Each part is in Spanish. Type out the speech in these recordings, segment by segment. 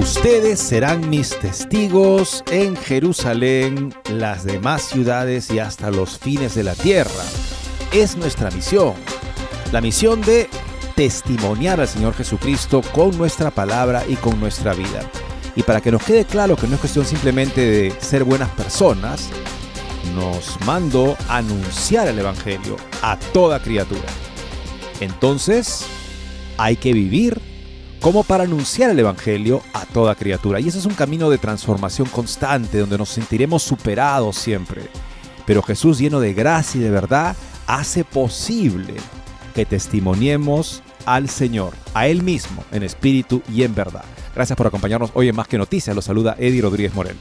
Ustedes serán mis testigos en Jerusalén, las demás ciudades y hasta los fines de la tierra. Es nuestra misión. La misión de testimoniar al Señor Jesucristo con nuestra palabra y con nuestra vida. Y para que nos quede claro que no es cuestión simplemente de ser buenas personas, nos mando anunciar el Evangelio a toda criatura. Entonces, hay que vivir como para anunciar el Evangelio a toda criatura. Y ese es un camino de transformación constante, donde nos sentiremos superados siempre. Pero Jesús, lleno de gracia y de verdad, hace posible que testimoniemos al Señor, a Él mismo, en espíritu y en verdad. Gracias por acompañarnos hoy en Más que Noticias. Los saluda Eddie Rodríguez Morel.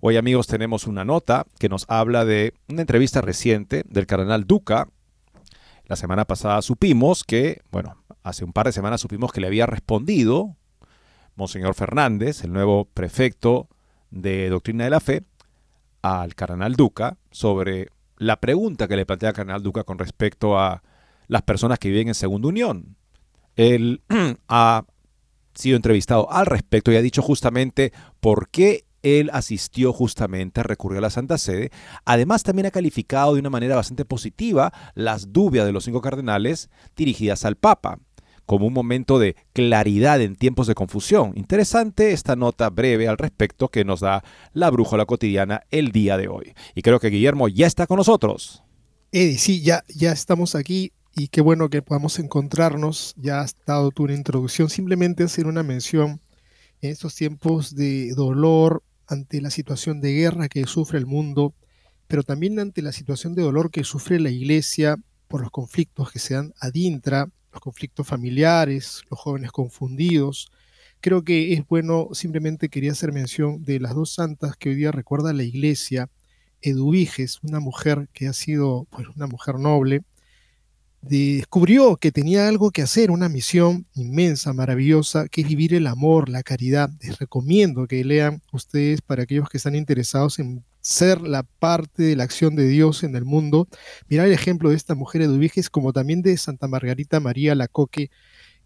Hoy amigos tenemos una nota que nos habla de una entrevista reciente del cardenal Duca. La semana pasada supimos que, bueno, hace un par de semanas supimos que le había respondido Monseñor Fernández, el nuevo prefecto de Doctrina de la Fe, al cardenal Duca sobre la pregunta que le plantea el cardenal Duca con respecto a las personas que viven en segunda unión. Él ha sido entrevistado al respecto y ha dicho justamente por qué él asistió justamente, recurrió a la Santa Sede. Además, también ha calificado de una manera bastante positiva las dudas de los cinco cardenales dirigidas al Papa como un momento de claridad en tiempos de confusión. Interesante esta nota breve al respecto que nos da la brújula cotidiana el día de hoy. Y creo que Guillermo ya está con nosotros. Eddie, sí, ya, ya estamos aquí y qué bueno que podamos encontrarnos. Ya has dado tu introducción. Simplemente hacer una mención en estos tiempos de dolor ante la situación de guerra que sufre el mundo, pero también ante la situación de dolor que sufre la iglesia por los conflictos que se dan adintra, los conflictos familiares, los jóvenes confundidos. Creo que es bueno, simplemente quería hacer mención de las dos santas que hoy día recuerda la iglesia. Eduviges, una mujer que ha sido pues, una mujer noble, descubrió que tenía algo que hacer, una misión inmensa, maravillosa, que es vivir el amor, la caridad. Les recomiendo que lean ustedes para aquellos que están interesados en ser la parte de la acción de Dios en el mundo. Mirar el ejemplo de esta mujer Eduviges, como también de Santa Margarita María Lacoque,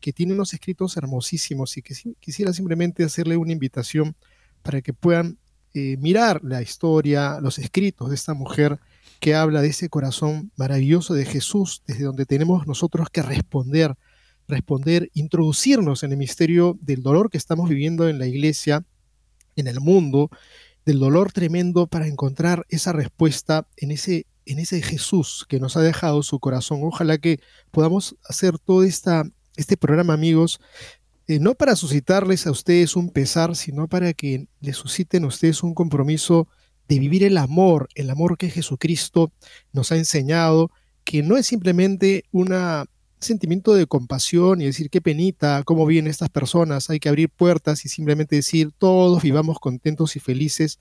que tiene unos escritos hermosísimos y que quisiera simplemente hacerle una invitación para que puedan eh, mirar la historia, los escritos de esta mujer que habla de ese corazón maravilloso de Jesús, desde donde tenemos nosotros que responder, responder, introducirnos en el misterio del dolor que estamos viviendo en la iglesia, en el mundo, del dolor tremendo para encontrar esa respuesta en ese, en ese Jesús que nos ha dejado su corazón. Ojalá que podamos hacer todo esta, este programa, amigos, eh, no para suscitarles a ustedes un pesar, sino para que les susciten a ustedes un compromiso de vivir el amor, el amor que Jesucristo nos ha enseñado, que no es simplemente un sentimiento de compasión y decir qué penita, cómo viven estas personas, hay que abrir puertas y simplemente decir todos vivamos contentos y felices.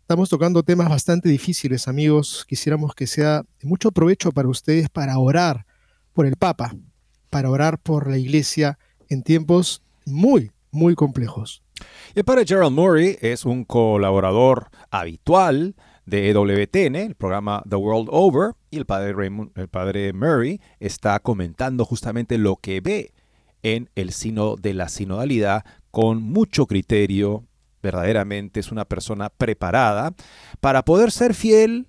Estamos tocando temas bastante difíciles, amigos. Quisiéramos que sea de mucho provecho para ustedes para orar por el Papa, para orar por la Iglesia en tiempos muy, muy complejos. El padre Gerald Murray es un colaborador habitual de EWTN, el programa The World Over, y el padre, Raymond, el padre Murray está comentando justamente lo que ve en el sino de la sinodalidad con mucho criterio. Verdaderamente es una persona preparada para poder ser fiel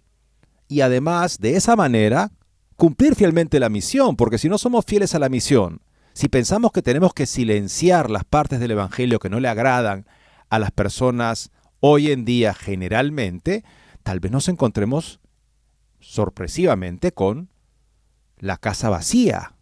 y además de esa manera cumplir fielmente la misión, porque si no somos fieles a la misión, si pensamos que tenemos que silenciar las partes del Evangelio que no le agradan a las personas Hoy en día, generalmente, tal vez nos encontremos sorpresivamente con la casa vacía,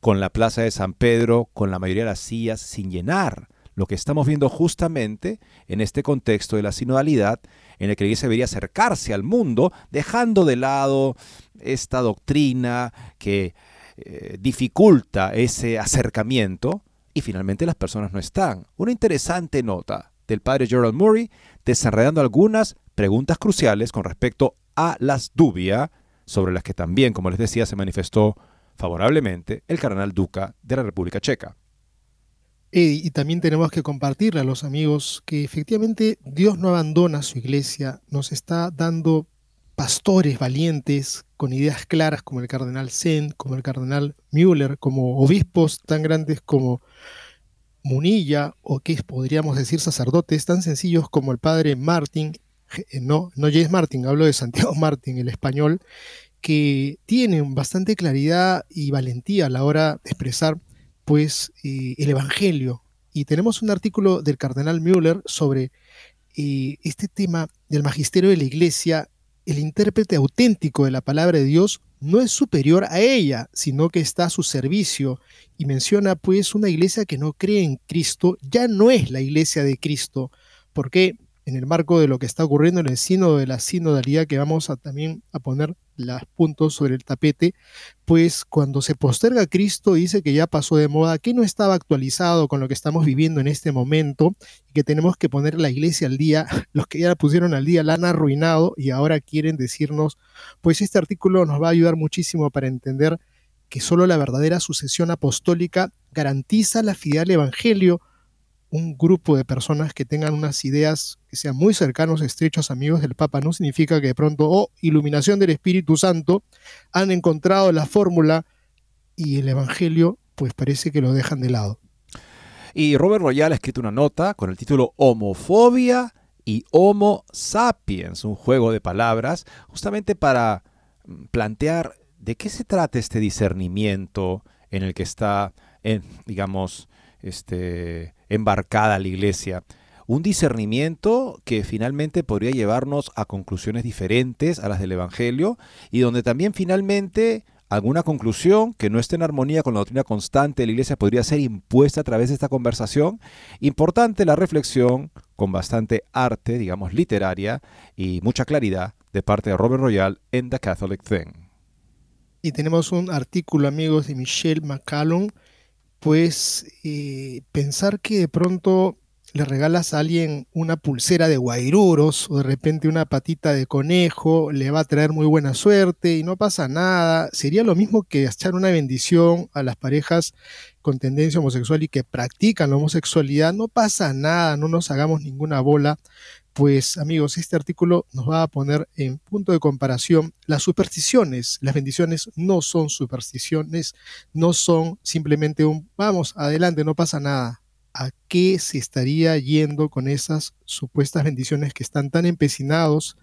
con la plaza de San Pedro, con la mayoría de las sillas sin llenar. Lo que estamos viendo justamente en este contexto de la sinodalidad, en el que la iglesia debería acercarse al mundo, dejando de lado esta doctrina que eh, dificulta ese acercamiento, y finalmente las personas no están. Una interesante nota del padre Gerald Murray, desarrollando algunas preguntas cruciales con respecto a las dubias, sobre las que también, como les decía, se manifestó favorablemente el cardenal Duca de la República Checa. Y, también tenemos que compartirle a los amigos que efectivamente Dios no abandona su iglesia, nos está dando pastores valientes con ideas claras como el cardenal Zen, como el cardenal Müller, como obispos tan grandes como Munilla o que podríamos decir sacerdotes tan sencillos como el padre Martín, eh, no, no James Martin, hablo de Santiago Martín, el español, que tienen bastante claridad y valentía a la hora de expresar pues eh, el Evangelio. Y tenemos un artículo del cardenal Müller sobre eh, este tema del magisterio de la Iglesia. El intérprete auténtico de la palabra de Dios no es superior a ella, sino que está a su servicio. Y menciona pues una iglesia que no cree en Cristo, ya no es la iglesia de Cristo. porque en el marco de lo que está ocurriendo en el sínodo de la sinodalidad que vamos a también a poner los puntos sobre el tapete, pues cuando se posterga Cristo dice que ya pasó de moda, que no estaba actualizado con lo que estamos viviendo en este momento y que tenemos que poner la iglesia al día, los que ya la pusieron al día la han arruinado y ahora quieren decirnos, pues este artículo nos va a ayudar muchísimo para entender que solo la verdadera sucesión apostólica garantiza la fidelidad al Evangelio, un grupo de personas que tengan unas ideas que sean muy cercanos, estrechos amigos del Papa, no significa que de pronto, oh, iluminación del Espíritu Santo, han encontrado la fórmula y el Evangelio, pues parece que lo dejan de lado. Y Robert Royal ha escrito una nota con el título Homofobia y Homo sapiens, un juego de palabras, justamente para mm, plantear de qué se trata este discernimiento en el que está, en, digamos, este, embarcada la iglesia. Un discernimiento que finalmente podría llevarnos a conclusiones diferentes a las del Evangelio y donde también finalmente alguna conclusión que no esté en armonía con la doctrina constante de la Iglesia podría ser impuesta a través de esta conversación. Importante la reflexión con bastante arte, digamos, literaria y mucha claridad de parte de Robert Royal en The Catholic Thing. Y tenemos un artículo, amigos, de Michelle McCallum, pues eh, pensar que de pronto le regalas a alguien una pulsera de guairuros o de repente una patita de conejo, le va a traer muy buena suerte y no pasa nada. Sería lo mismo que echar una bendición a las parejas con tendencia homosexual y que practican la homosexualidad. No pasa nada, no nos hagamos ninguna bola. Pues amigos, este artículo nos va a poner en punto de comparación las supersticiones. Las bendiciones no son supersticiones, no son simplemente un vamos, adelante, no pasa nada. ¿A qué se estaría yendo con esas supuestas bendiciones que están tan empecinados?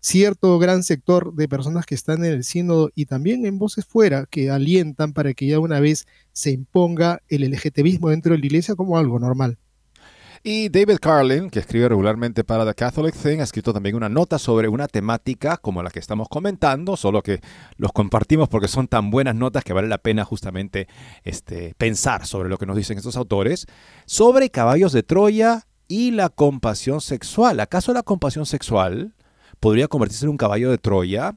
Cierto gran sector de personas que están en el sínodo y también en voces fuera que alientan para que ya una vez se imponga el LGTBismo dentro de la iglesia como algo normal. Y David Carlin, que escribe regularmente para The Catholic Thing, ha escrito también una nota sobre una temática como la que estamos comentando, solo que los compartimos porque son tan buenas notas que vale la pena justamente este, pensar sobre lo que nos dicen estos autores, sobre caballos de Troya y la compasión sexual. ¿Acaso la compasión sexual podría convertirse en un caballo de Troya?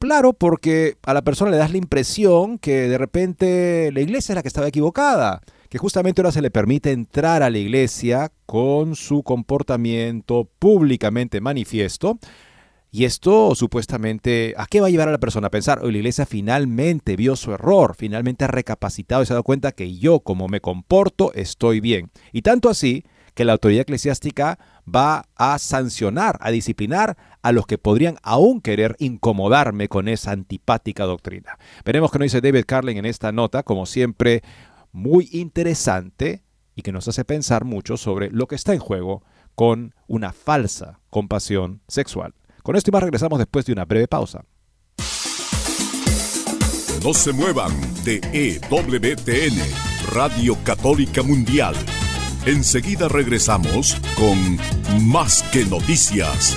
Claro, porque a la persona le das la impresión que de repente la iglesia es la que estaba equivocada que justamente ahora se le permite entrar a la iglesia con su comportamiento públicamente manifiesto. Y esto supuestamente, ¿a qué va a llevar a la persona a pensar? Hoy la iglesia finalmente vio su error, finalmente ha recapacitado y se ha dado cuenta que yo como me comporto estoy bien. Y tanto así que la autoridad eclesiástica va a sancionar, a disciplinar a los que podrían aún querer incomodarme con esa antipática doctrina. Veremos qué nos dice David Carlin en esta nota, como siempre, muy interesante y que nos hace pensar mucho sobre lo que está en juego con una falsa compasión sexual. Con esto y más regresamos después de una breve pausa. No se muevan de EWTN, Radio Católica Mundial Enseguida regresamos con Más que Noticias.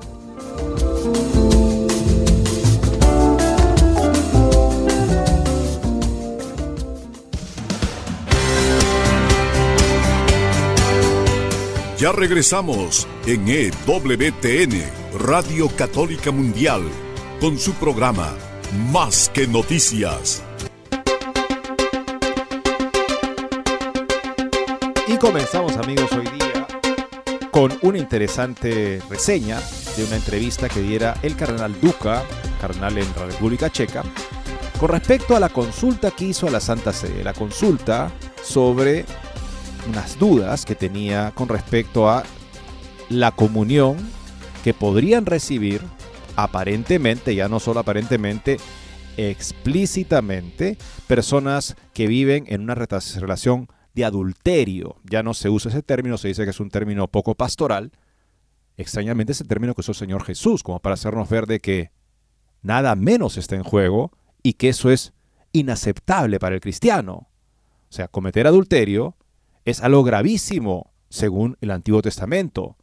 Ya regresamos en EWTN, Radio Católica Mundial, con su programa Más que Noticias. Y comenzamos amigos hoy día con una interesante reseña de una entrevista que diera el cardenal Duca, cardenal en la República Checa, con respecto a la consulta que hizo a la Santa Sede, la consulta sobre unas dudas que tenía con respecto a la comunión que podrían recibir aparentemente, ya no solo aparentemente, explícitamente, personas que viven en una relación de adulterio. Ya no se usa ese término, se dice que es un término poco pastoral. Extrañamente es el término que usó el Señor Jesús, como para hacernos ver de que nada menos está en juego y que eso es inaceptable para el cristiano. O sea, cometer adulterio es algo gravísimo según el Antiguo Testamento.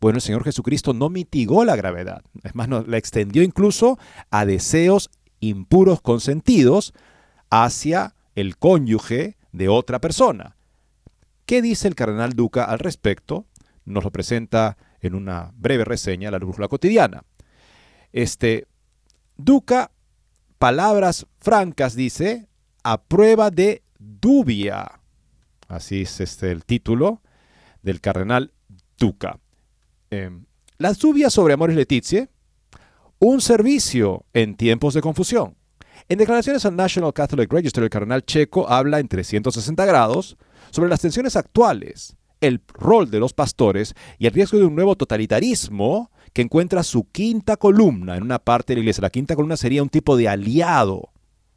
Bueno, el Señor Jesucristo no mitigó la gravedad, es más, la extendió incluso a deseos impuros consentidos hacia el cónyuge de otra persona. ¿Qué dice el cardenal Duca al respecto? Nos lo presenta en una breve reseña la brújula cotidiana. Este Duca, palabras francas, dice, a prueba de dubia así es este, el título del cardenal Duca. Em, las lluvias sobre Amores Letizie, un servicio en tiempos de confusión. En declaraciones al National Catholic Register, el cardenal checo habla en 360 grados sobre las tensiones actuales, el rol de los pastores y el riesgo de un nuevo totalitarismo que encuentra su quinta columna en una parte de la iglesia. La quinta columna sería un tipo de aliado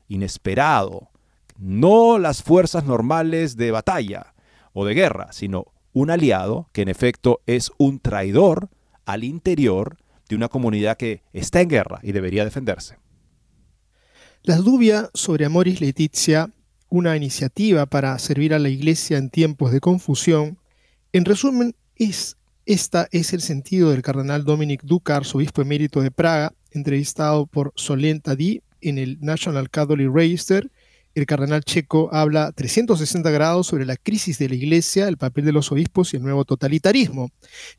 inesperado, no las fuerzas normales de batalla o de guerra, sino un aliado que en efecto es un traidor al interior de una comunidad que está en guerra y debería defenderse. Las dudas sobre Amoris Letizia, una iniciativa para servir a la Iglesia en tiempos de confusión, en resumen, es, esta es el sentido del cardenal Dominic Ducar, arzobispo emérito de Praga, entrevistado por Solenta Di en el National Catholic Register el cardenal checo habla 360 grados sobre la crisis de la iglesia, el papel de los obispos y el nuevo totalitarismo.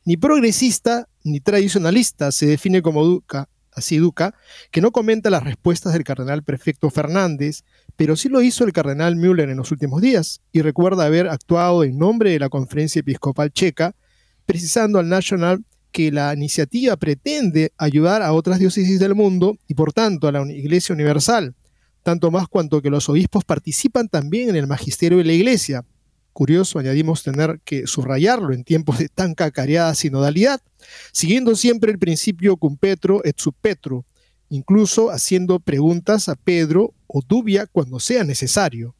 Ni progresista ni tradicionalista se define como Duca, así Duca, que no comenta las respuestas del cardenal prefecto Fernández, pero sí lo hizo el cardenal Müller en los últimos días y recuerda haber actuado en nombre de la Conferencia Episcopal Checa, precisando al National que la iniciativa pretende ayudar a otras diócesis del mundo y por tanto a la Iglesia Universal tanto más cuanto que los obispos participan también en el magisterio de la iglesia. Curioso, añadimos tener que subrayarlo en tiempos de tan cacareada sinodalidad, siguiendo siempre el principio cum petro et sub petro, incluso haciendo preguntas a Pedro o Dubia cuando sea necesario.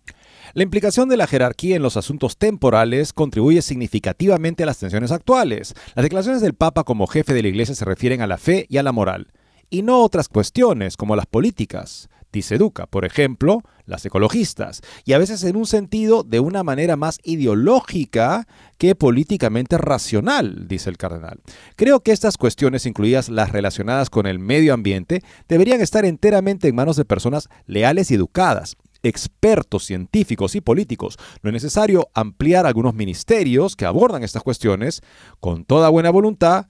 La implicación de la jerarquía en los asuntos temporales contribuye significativamente a las tensiones actuales. Las declaraciones del Papa como jefe de la Iglesia se refieren a la fe y a la moral, y no otras cuestiones como las políticas dice Duca, por ejemplo, las ecologistas, y a veces en un sentido de una manera más ideológica que políticamente racional, dice el cardenal. Creo que estas cuestiones, incluidas las relacionadas con el medio ambiente, deberían estar enteramente en manos de personas leales y educadas. expertos científicos y políticos. No es necesario ampliar algunos ministerios que abordan estas cuestiones con toda buena voluntad,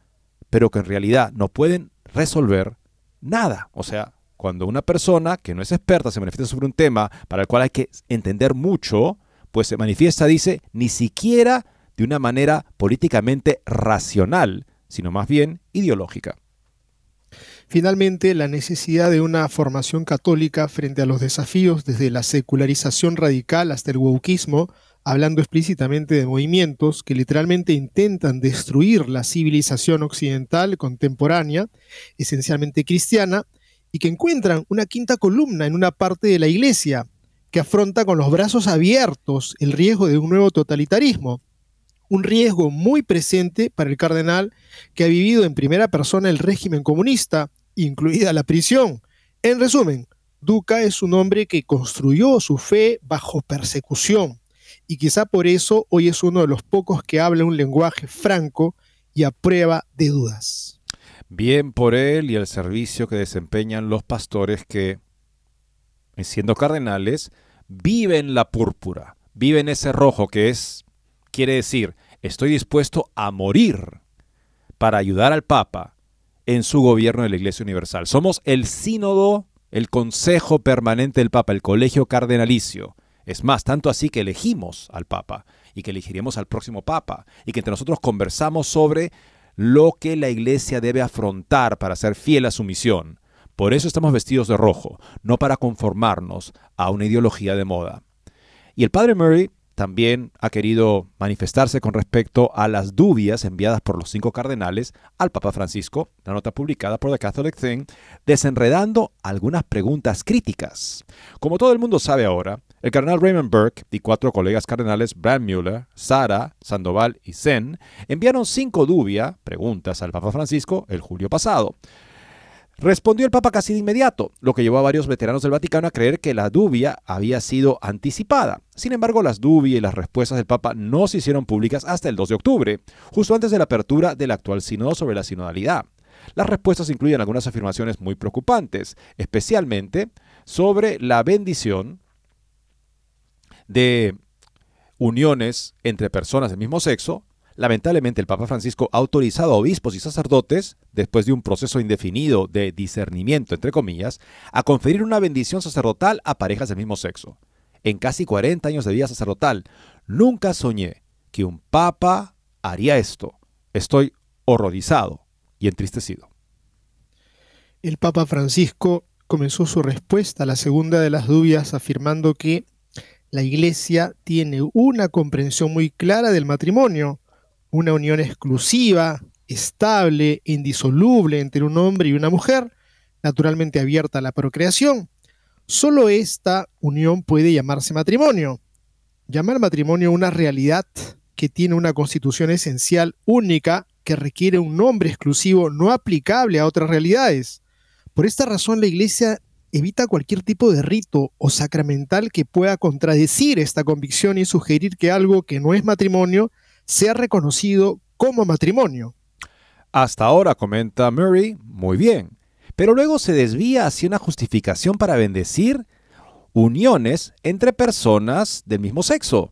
pero que en realidad no pueden resolver nada. O sea, cuando una persona que no es experta se manifiesta sobre un tema para el cual hay que entender mucho, pues se manifiesta, dice, ni siquiera de una manera políticamente racional, sino más bien ideológica. Finalmente, la necesidad de una formación católica frente a los desafíos desde la secularización radical hasta el wokismo, hablando explícitamente de movimientos que literalmente intentan destruir la civilización occidental contemporánea, esencialmente cristiana, y que encuentran una quinta columna en una parte de la iglesia que afronta con los brazos abiertos el riesgo de un nuevo totalitarismo, un riesgo muy presente para el cardenal que ha vivido en primera persona el régimen comunista, incluida la prisión. En resumen, Duca es un hombre que construyó su fe bajo persecución y quizá por eso hoy es uno de los pocos que habla un lenguaje franco y a prueba de dudas. Bien por él y el servicio que desempeñan los pastores que, siendo cardenales, viven la púrpura, viven ese rojo que es, quiere decir, estoy dispuesto a morir para ayudar al Papa en su gobierno de la Iglesia Universal. Somos el sínodo, el consejo permanente del Papa, el colegio cardenalicio. Es más, tanto así que elegimos al Papa y que elegiremos al próximo Papa y que entre nosotros conversamos sobre lo que la Iglesia debe afrontar para ser fiel a su misión. Por eso estamos vestidos de rojo, no para conformarnos a una ideología de moda. Y el padre Murray también ha querido manifestarse con respecto a las dudas enviadas por los cinco cardenales al Papa Francisco, la nota publicada por The Catholic Thing, desenredando algunas preguntas críticas. Como todo el mundo sabe ahora, el cardenal Raymond Burke y cuatro colegas cardenales, Brad Mueller, Sara, Sandoval y Zen, enviaron cinco dubias, preguntas al Papa Francisco el julio pasado. Respondió el Papa casi de inmediato, lo que llevó a varios veteranos del Vaticano a creer que la dubia había sido anticipada. Sin embargo, las dubias y las respuestas del Papa no se hicieron públicas hasta el 2 de octubre, justo antes de la apertura del actual sínodo sobre la sinodalidad. Las respuestas incluyen algunas afirmaciones muy preocupantes, especialmente sobre la bendición de uniones entre personas del mismo sexo Lamentablemente, el Papa Francisco ha autorizado a obispos y sacerdotes, después de un proceso indefinido de discernimiento, entre comillas, a conferir una bendición sacerdotal a parejas del mismo sexo. En casi 40 años de vida sacerdotal, nunca soñé que un papa haría esto. Estoy horrorizado y entristecido. El Papa Francisco comenzó su respuesta a la segunda de las dudas afirmando que la Iglesia tiene una comprensión muy clara del matrimonio, una unión exclusiva, estable, indisoluble entre un hombre y una mujer, naturalmente abierta a la procreación. Solo esta unión puede llamarse matrimonio. Llamar matrimonio una realidad que tiene una constitución esencial única que requiere un nombre exclusivo no aplicable a otras realidades. Por esta razón la Iglesia evita cualquier tipo de rito o sacramental que pueda contradecir esta convicción y sugerir que algo que no es matrimonio sea reconocido como matrimonio. Hasta ahora, comenta Murray, muy bien, pero luego se desvía hacia una justificación para bendecir uniones entre personas del mismo sexo.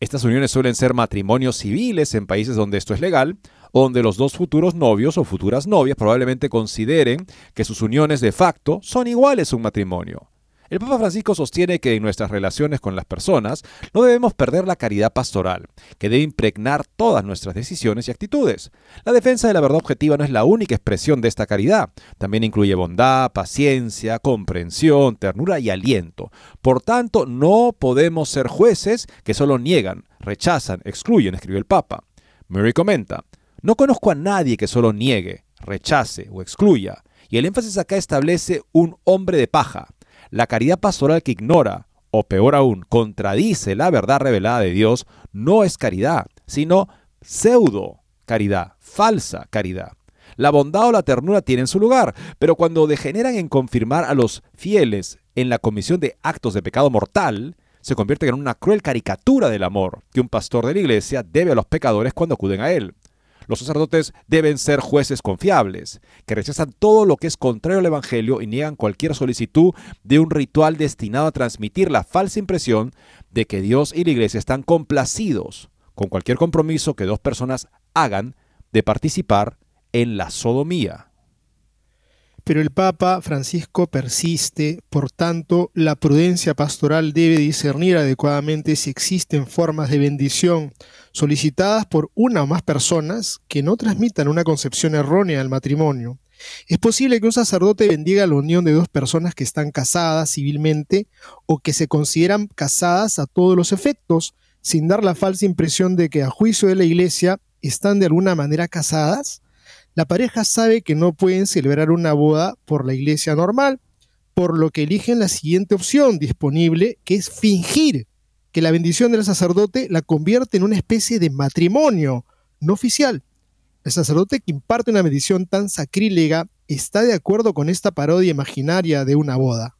Estas uniones suelen ser matrimonios civiles en países donde esto es legal, donde los dos futuros novios o futuras novias probablemente consideren que sus uniones de facto son iguales a un matrimonio. El Papa Francisco sostiene que en nuestras relaciones con las personas no debemos perder la caridad pastoral, que debe impregnar todas nuestras decisiones y actitudes. La defensa de la verdad objetiva no es la única expresión de esta caridad, también incluye bondad, paciencia, comprensión, ternura y aliento. Por tanto, no podemos ser jueces que solo niegan, rechazan, excluyen, escribió el Papa. Murray comenta, no conozco a nadie que solo niegue, rechace o excluya, y el énfasis acá establece un hombre de paja la caridad pastoral que ignora, o peor aún, contradice la verdad revelada de Dios, no es caridad, sino pseudo caridad, falsa caridad. La bondad o la ternura tienen su lugar, pero cuando degeneran en confirmar a los fieles en la comisión de actos de pecado mortal, se convierten en una cruel caricatura del amor que un pastor de la iglesia debe a los pecadores cuando acuden a él. Los sacerdotes deben ser jueces confiables, que rechazan todo lo que es contrario al Evangelio y niegan cualquier solicitud de un ritual destinado a transmitir la falsa impresión de que Dios y la Iglesia están complacidos con cualquier compromiso que dos personas hagan de participar en la sodomía. Pero el Papa Francisco persiste, por tanto, la prudencia pastoral debe discernir adecuadamente si existen formas de bendición solicitadas por una o más personas que no transmitan una concepción errónea del matrimonio. Es posible que un sacerdote bendiga la unión de dos personas que están casadas civilmente o que se consideran casadas a todos los efectos, sin dar la falsa impresión de que a juicio de la Iglesia están de alguna manera casadas la pareja sabe que no pueden celebrar una boda por la iglesia normal, por lo que eligen la siguiente opción disponible, que es fingir que la bendición del sacerdote la convierte en una especie de matrimonio no oficial. El sacerdote que imparte una bendición tan sacrílega está de acuerdo con esta parodia imaginaria de una boda.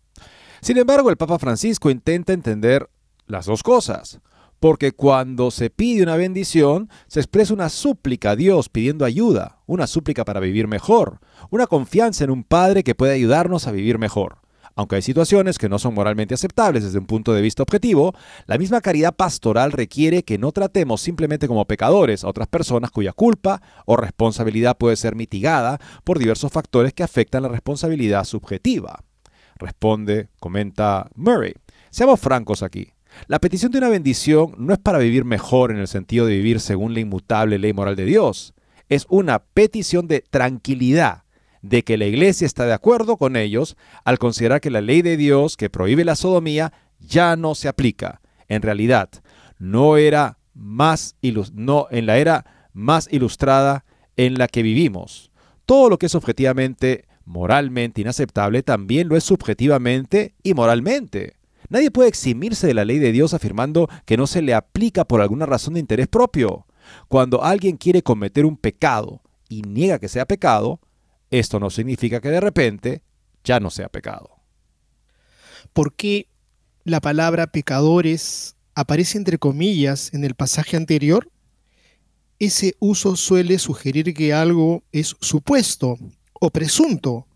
Sin embargo, el Papa Francisco intenta entender las dos cosas porque cuando se pide una bendición, se expresa una súplica a Dios pidiendo ayuda, una súplica para vivir mejor, una confianza en un Padre que puede ayudarnos a vivir mejor. Aunque hay situaciones que no son moralmente aceptables desde un punto de vista objetivo, la misma caridad pastoral requiere que no tratemos simplemente como pecadores a otras personas cuya culpa o responsabilidad puede ser mitigada por diversos factores que afectan la responsabilidad subjetiva. Responde, comenta Murray. Seamos francos aquí. La petición de una bendición no es para vivir mejor en el sentido de vivir según la inmutable ley moral de Dios. Es una petición de tranquilidad, de que la iglesia está de acuerdo con ellos al considerar que la ley de Dios que prohíbe la sodomía ya no se aplica. En realidad, no era más no, en la era más ilustrada en la que vivimos. Todo lo que es objetivamente moralmente inaceptable también lo es subjetivamente y moralmente. Nadie puede eximirse de la ley de Dios afirmando que no se le aplica por alguna razón de interés propio. Cuando alguien quiere cometer un pecado y niega que sea pecado, esto no significa que de repente ya no sea pecado. ¿Por qué la palabra pecadores aparece entre comillas en el pasaje anterior? Ese uso suele sugerir que algo es supuesto o presunto,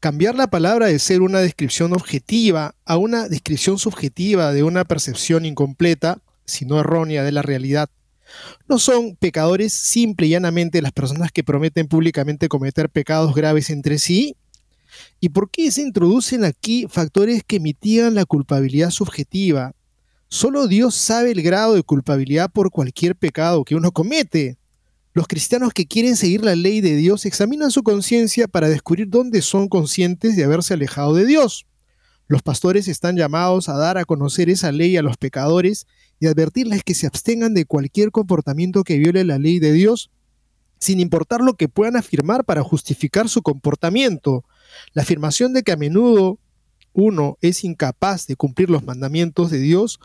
cambiar la palabra de ser una descripción objetiva a una descripción subjetiva de una percepción incompleta, si no errónea, de la realidad. No son pecadores simple y llanamente las personas que prometen públicamente cometer pecados graves entre sí. ¿Y por qué se introducen aquí factores que mitigan la culpabilidad subjetiva? Solo Dios sabe el grado de culpabilidad por cualquier pecado que uno comete. Los cristianos que quieren seguir la ley de Dios examinan su conciencia para descubrir dónde son conscientes de haberse alejado de Dios. Los pastores están llamados a dar a conocer esa ley a los pecadores y advertirles que se abstengan de cualquier comportamiento que viole la ley de Dios, sin importar lo que puedan afirmar para justificar su comportamiento. La afirmación de que a menudo uno es incapaz de cumplir los mandamientos de Dios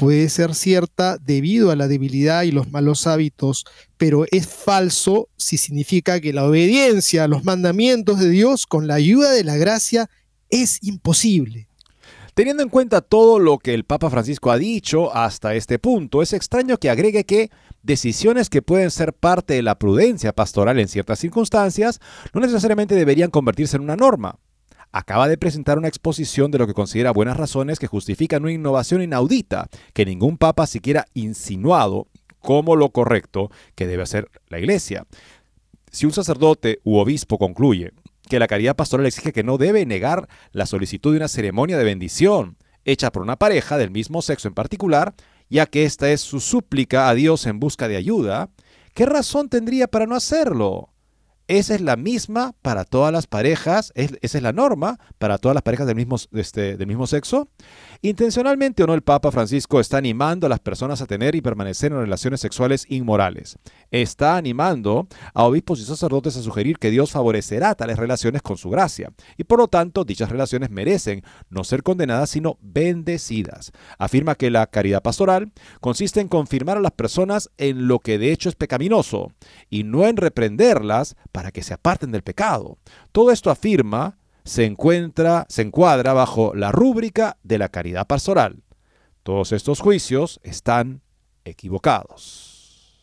puede ser cierta debido a la debilidad y los malos hábitos, pero es falso si significa que la obediencia a los mandamientos de Dios con la ayuda de la gracia es imposible. Teniendo en cuenta todo lo que el Papa Francisco ha dicho hasta este punto, es extraño que agregue que decisiones que pueden ser parte de la prudencia pastoral en ciertas circunstancias no necesariamente deberían convertirse en una norma acaba de presentar una exposición de lo que considera buenas razones que justifican una innovación inaudita que ningún papa siquiera insinuado como lo correcto que debe hacer la Iglesia. Si un sacerdote u obispo concluye que la caridad pastoral exige que no debe negar la solicitud de una ceremonia de bendición hecha por una pareja del mismo sexo en particular, ya que esta es su súplica a Dios en busca de ayuda, ¿qué razón tendría para no hacerlo? Esa es la misma para todas las parejas, esa es la norma para todas las parejas del mismo, este, del mismo sexo. Intencionalmente o no, el Papa Francisco está animando a las personas a tener y permanecer en relaciones sexuales inmorales. Está animando a obispos y sacerdotes a sugerir que Dios favorecerá tales relaciones con su gracia. Y por lo tanto, dichas relaciones merecen no ser condenadas, sino bendecidas. Afirma que la caridad pastoral consiste en confirmar a las personas en lo que de hecho es pecaminoso y no en reprenderlas para que se aparten del pecado. Todo esto afirma se encuentra, se encuadra bajo la rúbrica de la caridad pastoral. Todos estos juicios están equivocados.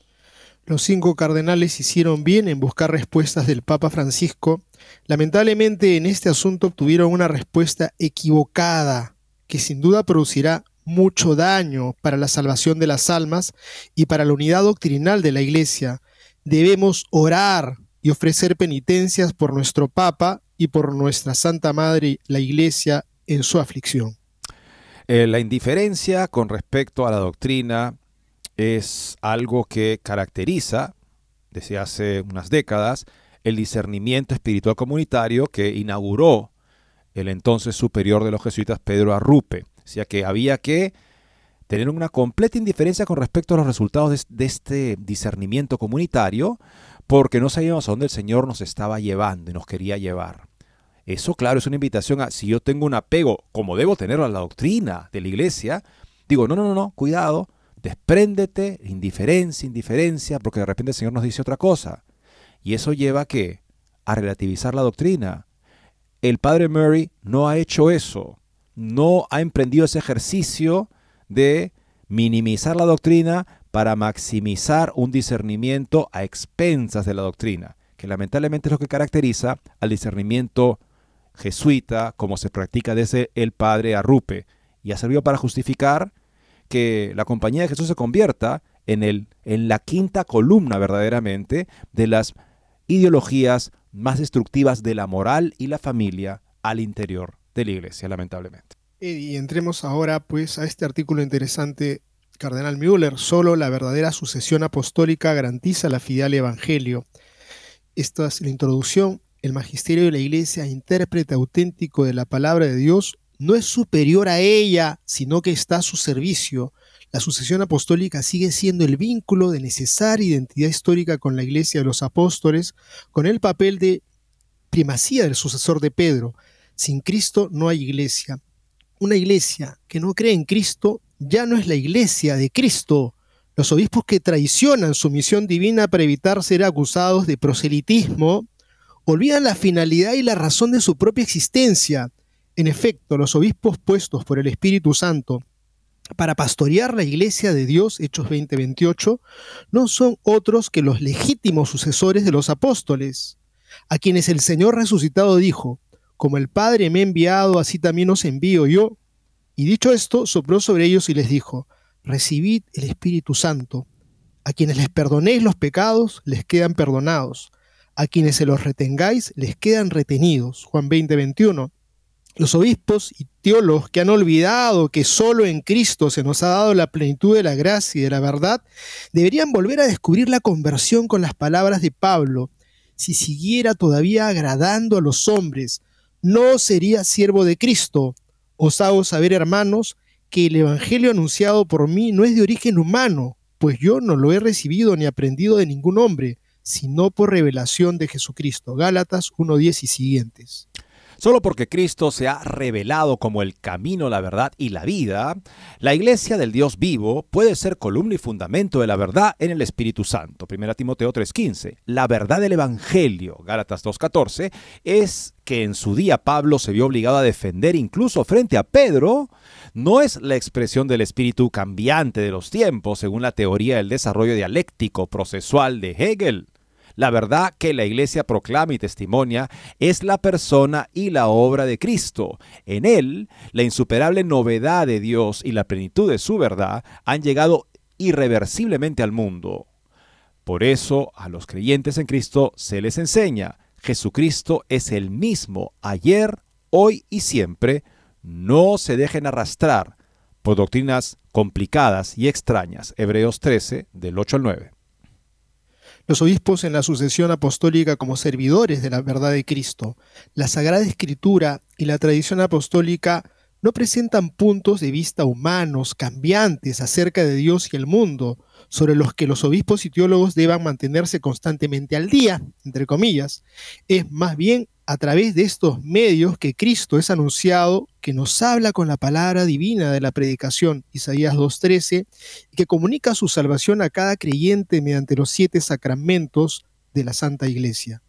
Los cinco cardenales hicieron bien en buscar respuestas del Papa Francisco. Lamentablemente en este asunto obtuvieron una respuesta equivocada que sin duda producirá mucho daño para la salvación de las almas y para la unidad doctrinal de la Iglesia. Debemos orar y ofrecer penitencias por nuestro Papa y por nuestra Santa Madre, la Iglesia, en su aflicción. Eh, la indiferencia con respecto a la doctrina es algo que caracteriza desde hace unas décadas el discernimiento espiritual comunitario que inauguró el entonces superior de los jesuitas Pedro Arrupe. O sea que había que tener una completa indiferencia con respecto a los resultados de, este discernimiento comunitario porque no sabíamos a dónde el Señor nos estaba llevando y nos quería llevar. Eso, claro, es una invitación a, si yo tengo un apego, como debo tenerlo a la doctrina de la iglesia, digo, no, no, no, no, cuidado, Despréndete, indiferencia, indiferencia, porque de repente el Señor nos dice otra cosa. Y eso lleva a qué? A relativizar la doctrina. El padre Murray no ha hecho eso. No ha emprendido ese ejercicio de minimizar la doctrina para maximizar un discernimiento a expensas de la doctrina, que lamentablemente es lo que caracteriza al discernimiento jesuita como se practica desde el padre Arrupe y ha servido para justificar que la compañía de Jesús se convierta en, el, en la quinta columna verdaderamente de las ideologías más destructivas de la moral y la familia al interior de la iglesia, lamentablemente. Y entremos ahora pues a este artículo interesante, Cardenal Müller, solo la verdadera sucesión apostólica garantiza la fidel evangelio. Esta es la introducción. El magisterio de la iglesia, intérprete auténtico de la palabra de Dios, no es superior a ella, sino que está a su servicio. La sucesión apostólica sigue siendo el vínculo de necesaria identidad histórica con la iglesia de los apóstoles, con el papel de primacía del sucesor de Pedro. Sin Cristo no hay iglesia. Una iglesia que no cree en Cristo ya no es la iglesia de Cristo. Los obispos que traicionan su misión divina para evitar ser acusados de proselitismo olvidan la finalidad y la razón de su propia existencia en efecto, los obispos puestos por el Espíritu Santo para pastorear la iglesia de Dios, Hechos 20:28, no son otros que los legítimos sucesores de los apóstoles, a quienes el Señor resucitado dijo, como el Padre me ha enviado, así también os envío yo. Y dicho esto, sopló sobre ellos y les dijo, recibid el Espíritu Santo. A quienes les perdonéis los pecados, les quedan perdonados. A quienes se los retengáis, les quedan retenidos. Juan 20:21. Los obispos y teólogos que han olvidado que solo en Cristo se nos ha dado la plenitud de la gracia y de la verdad, deberían volver a descubrir la conversión con las palabras de Pablo. Si siguiera todavía agradando a los hombres, no sería siervo de Cristo. Os hago saber, hermanos, que el Evangelio anunciado por mí no es de origen humano, pues yo no lo he recibido ni aprendido de ningún hombre, sino por revelación de Jesucristo. Gálatas 1.10 y siguientes. Solo porque Cristo se ha revelado como el camino, la verdad y la vida, la iglesia del Dios vivo puede ser columna y fundamento de la verdad en el Espíritu Santo. 1 Timoteo 3:15. La verdad del Evangelio, Gálatas 2:14, es que en su día Pablo se vio obligado a defender incluso frente a Pedro, no es la expresión del espíritu cambiante de los tiempos, según la teoría del desarrollo dialéctico procesual de Hegel. La verdad que la iglesia proclama y testimonia es la persona y la obra de Cristo. En él, la insuperable novedad de Dios y la plenitud de su verdad han llegado irreversiblemente al mundo. Por eso a los creyentes en Cristo se les enseña, Jesucristo es el mismo ayer, hoy y siempre. No se dejen arrastrar por doctrinas complicadas y extrañas. Hebreos 13, del 8 al 9. Los obispos en la sucesión apostólica como servidores de la verdad de Cristo, la Sagrada Escritura y la tradición apostólica no presentan puntos de vista humanos, cambiantes acerca de Dios y el mundo, sobre los que los obispos y teólogos deban mantenerse constantemente al día, entre comillas. Es más bien a través de estos medios que Cristo es anunciado, que nos habla con la palabra divina de la predicación, Isaías 2.13, y que comunica su salvación a cada creyente mediante los siete sacramentos de la Santa Iglesia.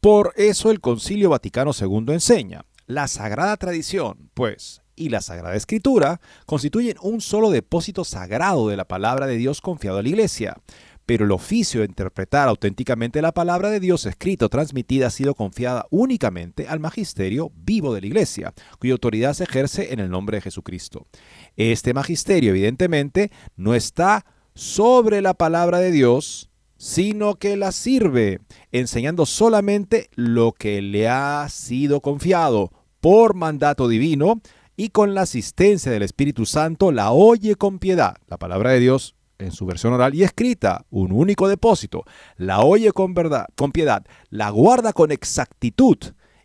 Por eso el Concilio Vaticano II enseña, la sagrada tradición, pues, y la Sagrada Escritura constituyen un solo depósito sagrado de la palabra de Dios confiado a la Iglesia pero el oficio de interpretar auténticamente la palabra de Dios escrita o transmitida ha sido confiada únicamente al magisterio vivo de la Iglesia, cuya autoridad se ejerce en el nombre de Jesucristo. Este magisterio, evidentemente, no está sobre la palabra de Dios, sino que la sirve, enseñando solamente lo que le ha sido confiado por mandato divino y con la asistencia del Espíritu Santo la oye con piedad. La palabra de Dios en su versión oral y escrita, un único depósito, la oye con verdad, con piedad, la guarda con exactitud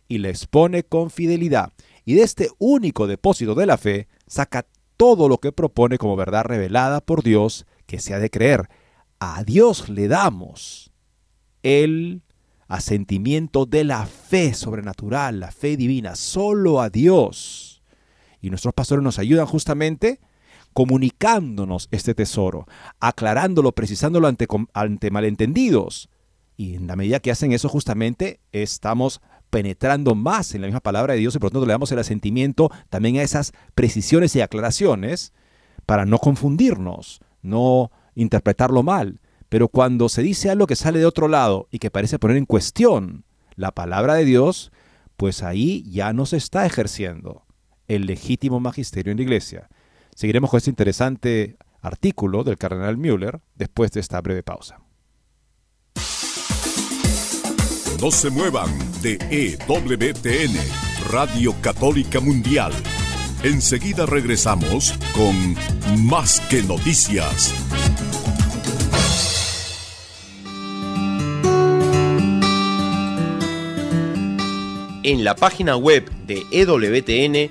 y la expone con fidelidad. Y de este único depósito de la fe saca todo lo que propone como verdad revelada por Dios que se ha de creer. A Dios le damos el asentimiento de la fe sobrenatural, la fe divina, solo a Dios. Y nuestros pastores nos ayudan justamente comunicándonos este tesoro, aclarándolo, precisándolo ante, malentendidos. Y en la medida que hacen eso justamente estamos penetrando más en la misma palabra de Dios y por lo tanto le damos el asentimiento también a esas precisiones y aclaraciones para no confundirnos, no interpretarlo mal. Pero cuando se dice algo que sale de otro lado y que parece poner en cuestión la palabra de Dios, pues ahí ya no se está ejerciendo el legítimo magisterio en la iglesia. Seguiremos con este interesante artículo del cardenal Müller después de esta breve pausa. No se muevan de EWTN, Radio Católica Mundial. Enseguida regresamos con Más que Noticias. En la página web de EWTN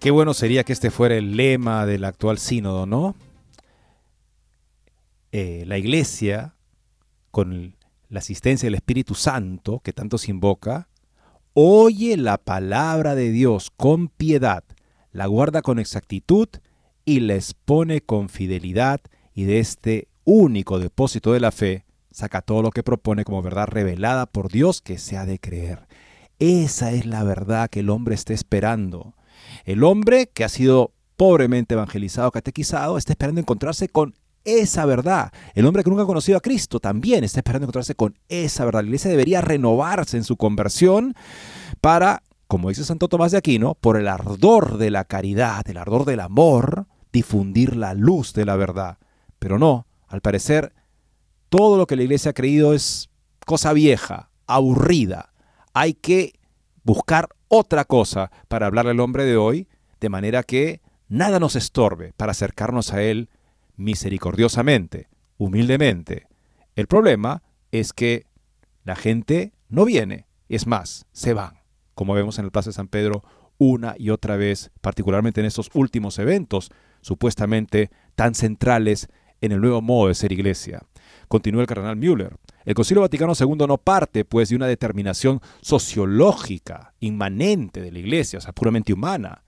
Qué bueno sería que este fuera el lema del actual sínodo, ¿no? Eh, la iglesia, con la asistencia del Espíritu Santo, que tanto se invoca, oye la palabra de Dios con piedad, la guarda con exactitud y la expone con fidelidad y de este único depósito de la fe saca todo lo que propone como verdad revelada por Dios que se ha de creer. Esa es la verdad que el hombre está esperando. El hombre que ha sido pobremente evangelizado, catequizado, está esperando encontrarse con esa verdad. El hombre que nunca ha conocido a Cristo también está esperando encontrarse con esa verdad. La iglesia debería renovarse en su conversión para, como dice Santo Tomás de Aquino, por el ardor de la caridad, el ardor del amor, difundir la luz de la verdad. Pero no, al parecer, todo lo que la iglesia ha creído es cosa vieja, aburrida. Hay que buscar otra cosa para hablarle al hombre de hoy, de manera que nada nos estorbe para acercarnos a Él misericordiosamente, humildemente. El problema es que la gente no viene, es más, se van, como vemos en el Plaza de San Pedro una y otra vez, particularmente en estos últimos eventos supuestamente tan centrales en el nuevo modo de ser iglesia. Continúa el cardenal Müller. El Concilio Vaticano II no parte, pues, de una determinación sociológica, inmanente de la Iglesia, o sea, puramente humana.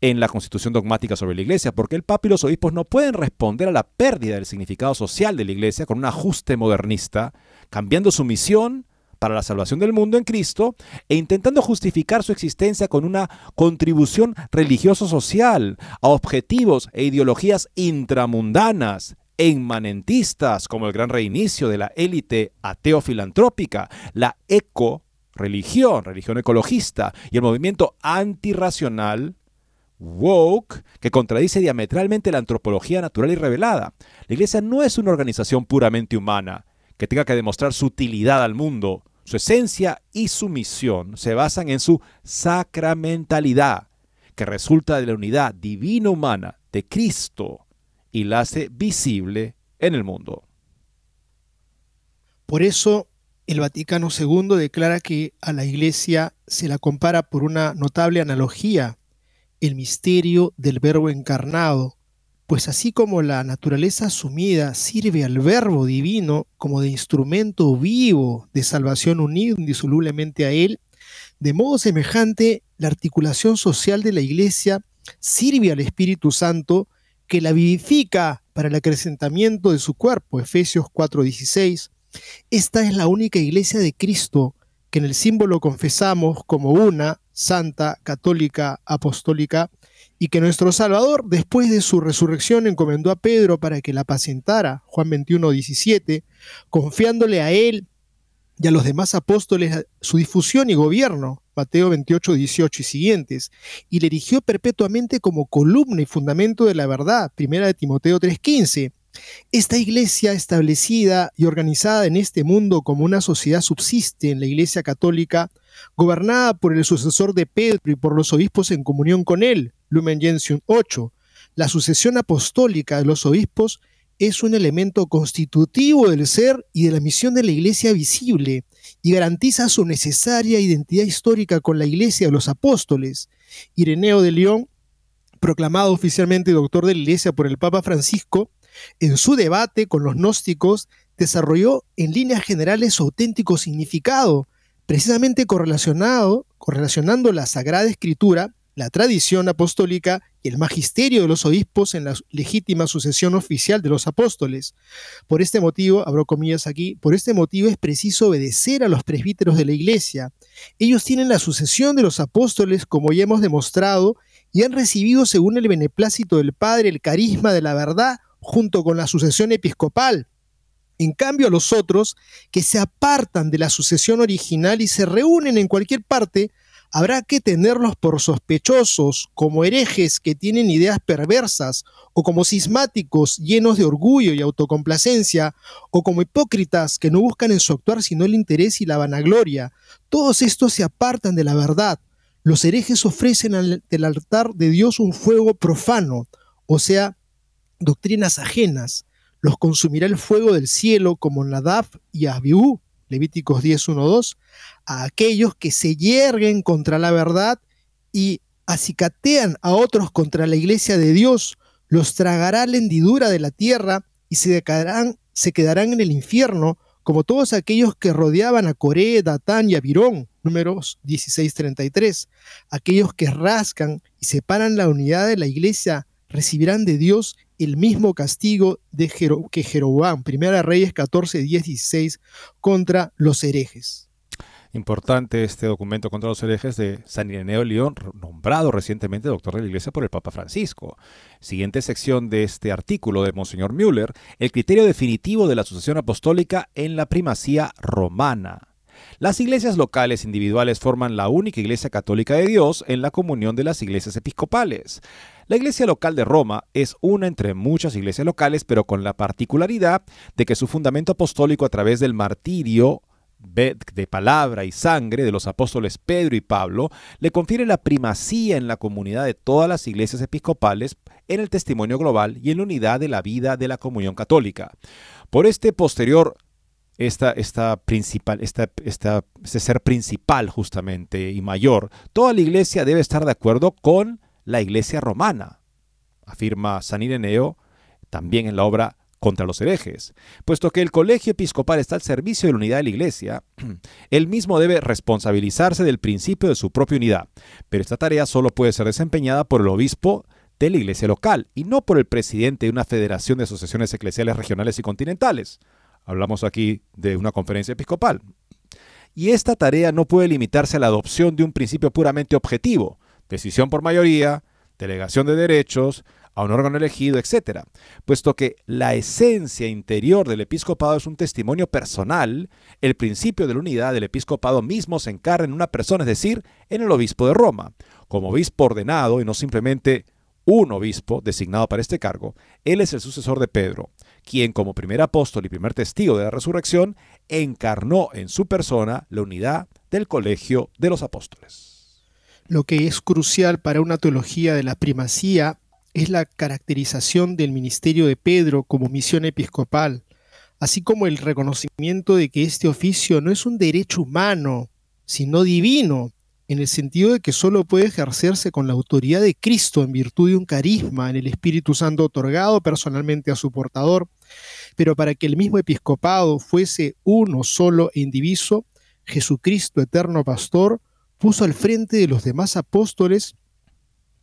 en la constitución dogmática sobre la iglesia, porque el Papa y los obispos no pueden responder a la pérdida del significado social de la iglesia con un ajuste modernista, cambiando su misión para la salvación del mundo en Cristo e intentando justificar su existencia con una contribución religioso-social a objetivos e ideologías intramundanas e inmanentistas como el gran reinicio de la élite ateo-filantrópica, la eco-religión, religión ecologista y el movimiento antirracional woke que contradice diametralmente la antropología natural y revelada. La Iglesia no es una organización puramente humana que tenga que demostrar su utilidad al mundo. Su esencia y su misión se basan en su sacramentalidad, que resulta de la unidad divina-humana de Cristo y la hace visible en el mundo. Por eso el Vaticano II declara que a la Iglesia se la compara por una notable analogía el misterio del Verbo encarnado, pues así como la naturaleza asumida sirve al Verbo divino como de instrumento vivo de salvación unido indisolublemente a Él, de modo semejante la articulación social de la Iglesia sirve al Espíritu Santo que la vivifica para el acrecentamiento de su cuerpo, Efesios 4:16. Esta es la única iglesia de Cristo que en el símbolo confesamos como una, santa, católica, apostólica, y que nuestro Salvador, después de su resurrección, encomendó a Pedro para que la apacentara, Juan 21, 17, confiándole a él y a los demás apóstoles su difusión y gobierno, Mateo 28, 18 y siguientes, y le erigió perpetuamente como columna y fundamento de la verdad, primera de Timoteo 3:15. Esta iglesia establecida y organizada en este mundo como una sociedad subsiste en la iglesia católica, gobernada por el sucesor de Pedro y por los obispos en comunión con él, Lumen Gentium 8. La sucesión apostólica de los obispos es un elemento constitutivo del ser y de la misión de la iglesia visible y garantiza su necesaria identidad histórica con la iglesia de los apóstoles. Ireneo de León, proclamado oficialmente doctor de la iglesia por el Papa Francisco, en su debate con los gnósticos desarrolló en líneas generales su auténtico significado, precisamente correlacionado, correlacionando la Sagrada Escritura, la tradición apostólica y el magisterio de los obispos en la legítima sucesión oficial de los apóstoles. Por este motivo, abro comillas aquí, por este motivo es preciso obedecer a los presbíteros de la iglesia. Ellos tienen la sucesión de los apóstoles, como ya hemos demostrado, y han recibido según el beneplácito del Padre el carisma de la verdad junto con la sucesión episcopal. En cambio, los otros, que se apartan de la sucesión original y se reúnen en cualquier parte, habrá que tenerlos por sospechosos, como herejes que tienen ideas perversas, o como cismáticos llenos de orgullo y autocomplacencia, o como hipócritas que no buscan en su actuar sino el interés y la vanagloria. Todos estos se apartan de la verdad. Los herejes ofrecen al altar de Dios un fuego profano, o sea, doctrinas ajenas. Los consumirá el fuego del cielo como Nadab y Abiú, Levíticos 10, 2, a aquellos que se yerguen contra la verdad y acicatean a otros contra la iglesia de Dios, los tragará la hendidura de la tierra y se quedarán, se quedarán en el infierno, como todos aquellos que rodeaban a Coré, Datán y Abirón, números 16:33. Aquellos que rascan y separan la unidad de la iglesia recibirán de Dios el mismo castigo que Jeroboam, Primera Reyes 14, 16, contra los herejes. Importante este documento contra los herejes de San Ireneo León, nombrado recientemente doctor de la Iglesia por el Papa Francisco. Siguiente sección de este artículo de Monseñor Müller, el criterio definitivo de la sucesión apostólica en la primacía romana. Las iglesias locales individuales forman la única iglesia católica de Dios en la comunión de las iglesias episcopales. La iglesia local de Roma es una entre muchas iglesias locales, pero con la particularidad de que su fundamento apostólico a través del martirio de palabra y sangre de los apóstoles Pedro y Pablo le confiere la primacía en la comunidad de todas las iglesias episcopales en el testimonio global y en la unidad de la vida de la comunión católica. Por este posterior esta, esta principal, esta, esta, este ser principal justamente y mayor, toda la iglesia debe estar de acuerdo con la iglesia romana, afirma San Ireneo también en la obra contra los herejes. Puesto que el colegio episcopal está al servicio de la unidad de la Iglesia, él mismo debe responsabilizarse del principio de su propia unidad, pero esta tarea solo puede ser desempeñada por el obispo de la iglesia local y no por el presidente de una federación de asociaciones eclesiales regionales y continentales. Hablamos aquí de una conferencia episcopal. Y esta tarea no puede limitarse a la adopción de un principio puramente objetivo, decisión por mayoría, delegación de derechos, a un órgano elegido, etc. Puesto que la esencia interior del episcopado es un testimonio personal, el principio de la unidad del episcopado mismo se encarna en una persona, es decir, en el obispo de Roma. Como obispo ordenado y no simplemente un obispo designado para este cargo, él es el sucesor de Pedro, quien como primer apóstol y primer testigo de la resurrección encarnó en su persona la unidad del colegio de los apóstoles. Lo que es crucial para una teología de la primacía es la caracterización del ministerio de Pedro como misión episcopal, así como el reconocimiento de que este oficio no es un derecho humano, sino divino, en el sentido de que solo puede ejercerse con la autoridad de Cristo en virtud de un carisma en el Espíritu Santo otorgado personalmente a su portador, pero para que el mismo episcopado fuese uno solo e indiviso, Jesucristo, eterno pastor, puso al frente de los demás apóstoles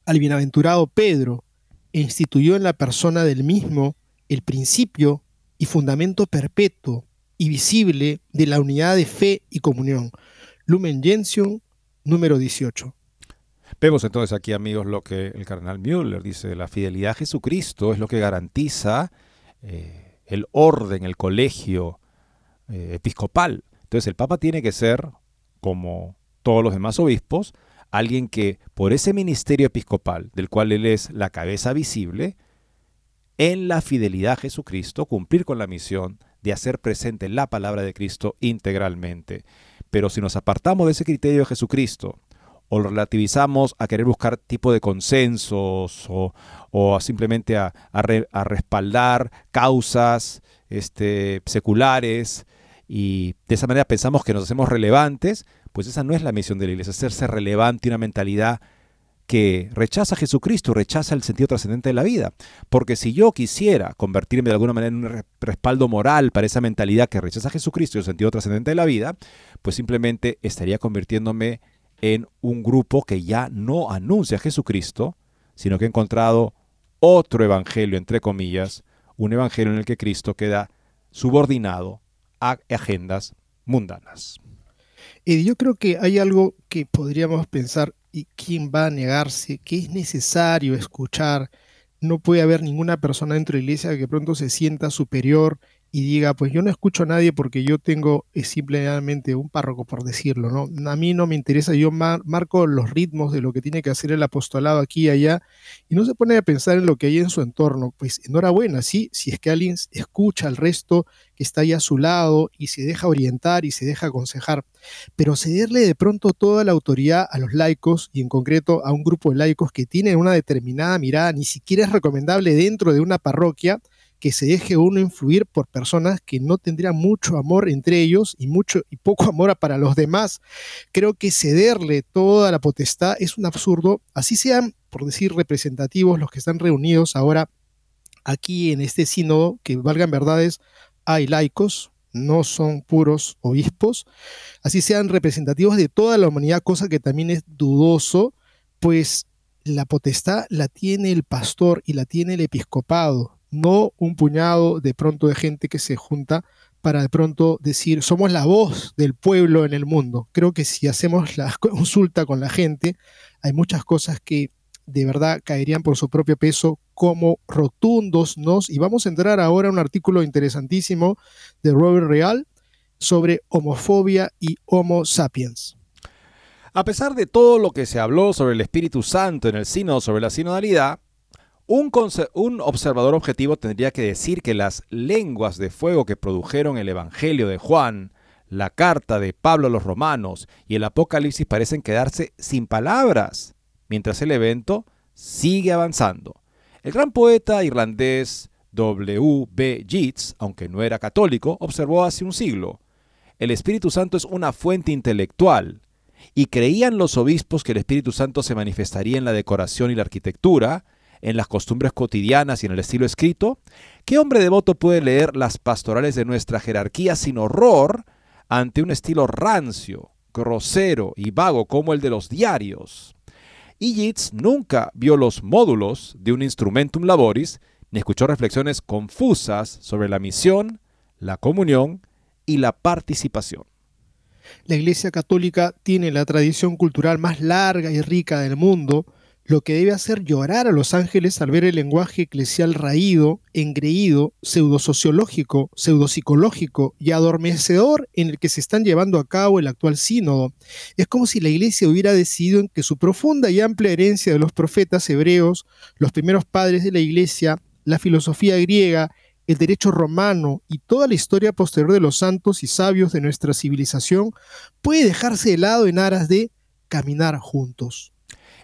al bienaventurado Pedro, e instituyó en la persona del mismo el principio y fundamento perpetuo y visible de la unidad de fe y comunión. Lumen Gentium, número 18. Vemos entonces aquí, amigos, lo que el cardenal Müller dice, la fidelidad a Jesucristo es lo que garantiza eh, el orden, el colegio eh, episcopal. Entonces el Papa tiene que ser, como todos los demás obispos, alguien que por ese ministerio episcopal, del cual él es la cabeza visible, en la fidelidad a Jesucristo, cumplir con la misión de hacer presente la palabra de Cristo integralmente. Pero si nos apartamos de ese criterio de Jesucristo, o lo relativizamos a querer buscar tipo de consensos o, simplemente a, respaldar causas este, seculares y de esa manera pensamos que nos hacemos relevantes, pues esa no es la misión de la iglesia, hacerse relevante, una mentalidad que rechaza a Jesucristo, rechaza el sentido trascendente de la vida. Porque si yo quisiera convertirme de alguna manera en un respaldo moral para esa mentalidad que rechaza a Jesucristo y el sentido trascendente de la vida, pues simplemente estaría convirtiéndome en un grupo que ya no anuncia a Jesucristo, sino que ha encontrado otro evangelio, entre comillas, un evangelio en el que Cristo queda subordinado a agendas mundanas. Y yo creo que hay algo que podríamos pensar, ¿y quién va a negarse? Que es necesario escuchar. No puede haber ninguna persona dentro de la iglesia que pronto se sienta superior y diga, pues yo no escucho a nadie porque yo tengo simplemente un párroco, por decirlo, ¿no? A mí no me interesa, yo marco los ritmos de lo que tiene que hacer el apostolado aquí y allá, y no se pone a pensar en lo que hay en su entorno. Pues enhorabuena, sí, si es que alguien escucha al resto que está ahí a su lado y se deja orientar y se deja aconsejar, pero cederle de pronto toda la autoridad a los laicos y en concreto a un grupo de laicos que tienen una determinada mirada, ni siquiera es recomendable dentro de una parroquia, que se deje uno influir por personas que no tendrían mucho amor entre ellos y mucho y poco amor para los demás. Creo que cederle toda la potestad es un absurdo, así sean, por decir, representativos los que están reunidos ahora aquí en este sínodo, que valgan verdades, hay laicos, no son puros obispos, así sean representativos de toda la humanidad, cosa que también es dudoso, pues la potestad la tiene el pastor y la tiene el episcopado no un puñado de pronto de gente que se junta para de pronto decir, somos la voz del pueblo en el mundo. Creo que si hacemos la consulta con la gente, hay muchas cosas que de verdad caerían por su propio peso como rotundos nos. Y vamos a entrar ahora a un artículo interesantísimo de Robert Real sobre homofobia y homo sapiens. A pesar de todo lo que se habló sobre el Espíritu Santo en el Sino sobre la sinodalidad, un, observador objetivo tendría que decir que las lenguas de fuego que produjeron el Evangelio de Juan, la carta de Pablo a los romanos y el Apocalipsis parecen quedarse sin palabras, mientras el evento sigue avanzando. El gran poeta irlandés W. B. Yeats, aunque no era católico, observó hace un siglo, el Espíritu Santo es una fuente intelectual, y creían los obispos que el Espíritu Santo se manifestaría en la decoración y la arquitectura, en las costumbres cotidianas y en el estilo escrito? ¿Qué hombre devoto puede leer las pastorales de nuestra jerarquía sin horror ante un estilo rancio, grosero y vago como el de los diarios? Y nunca vio los módulos de un instrumentum laboris ni escuchó reflexiones confusas sobre la misión, la comunión y la participación. La Iglesia Católica tiene la tradición cultural más larga y rica del mundo, lo que debe hacer llorar a los ángeles al ver el lenguaje eclesial raído, engreído, pseudosociológico, pseudopsicológico y adormecedor en el que se están llevando a cabo el actual sínodo. Es como si la Iglesia hubiera decidido en que su profunda y amplia herencia de los profetas hebreos, los primeros padres de la Iglesia, la filosofía griega, el derecho romano y toda la historia posterior de los santos y sabios de nuestra civilización puede dejarse de lado en aras de caminar juntos.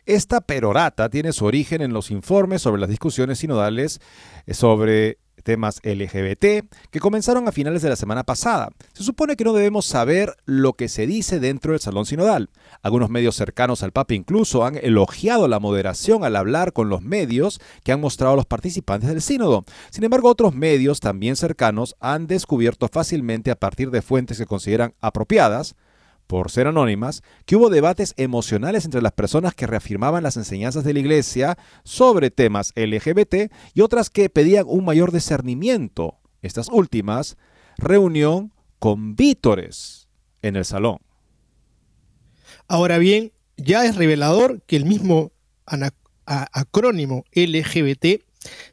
Esta perorata tiene su origen en los informes sobre las discusiones sinodales eh, sobre temas LGBT que comenzaron a finales de la semana pasada. Se supone que no debemos saber lo que se dice dentro del Salón Sinodal. Algunos medios cercanos al Papa incluso han elogiado la moderación al hablar con los medios que han mostrado los participantes del sínodo. Sin embargo, otros medios también cercanos han descubierto fácilmente a partir de fuentes que consideran apropiadas por ser anónimas, que hubo debates emocionales entre las personas que reafirmaban las enseñanzas de la Iglesia sobre temas LGBT y otras que pedían un mayor discernimiento. Estas últimas, reunión con vítores en el salón. Ahora bien, ya es revelador que el mismo acrónimo LGBT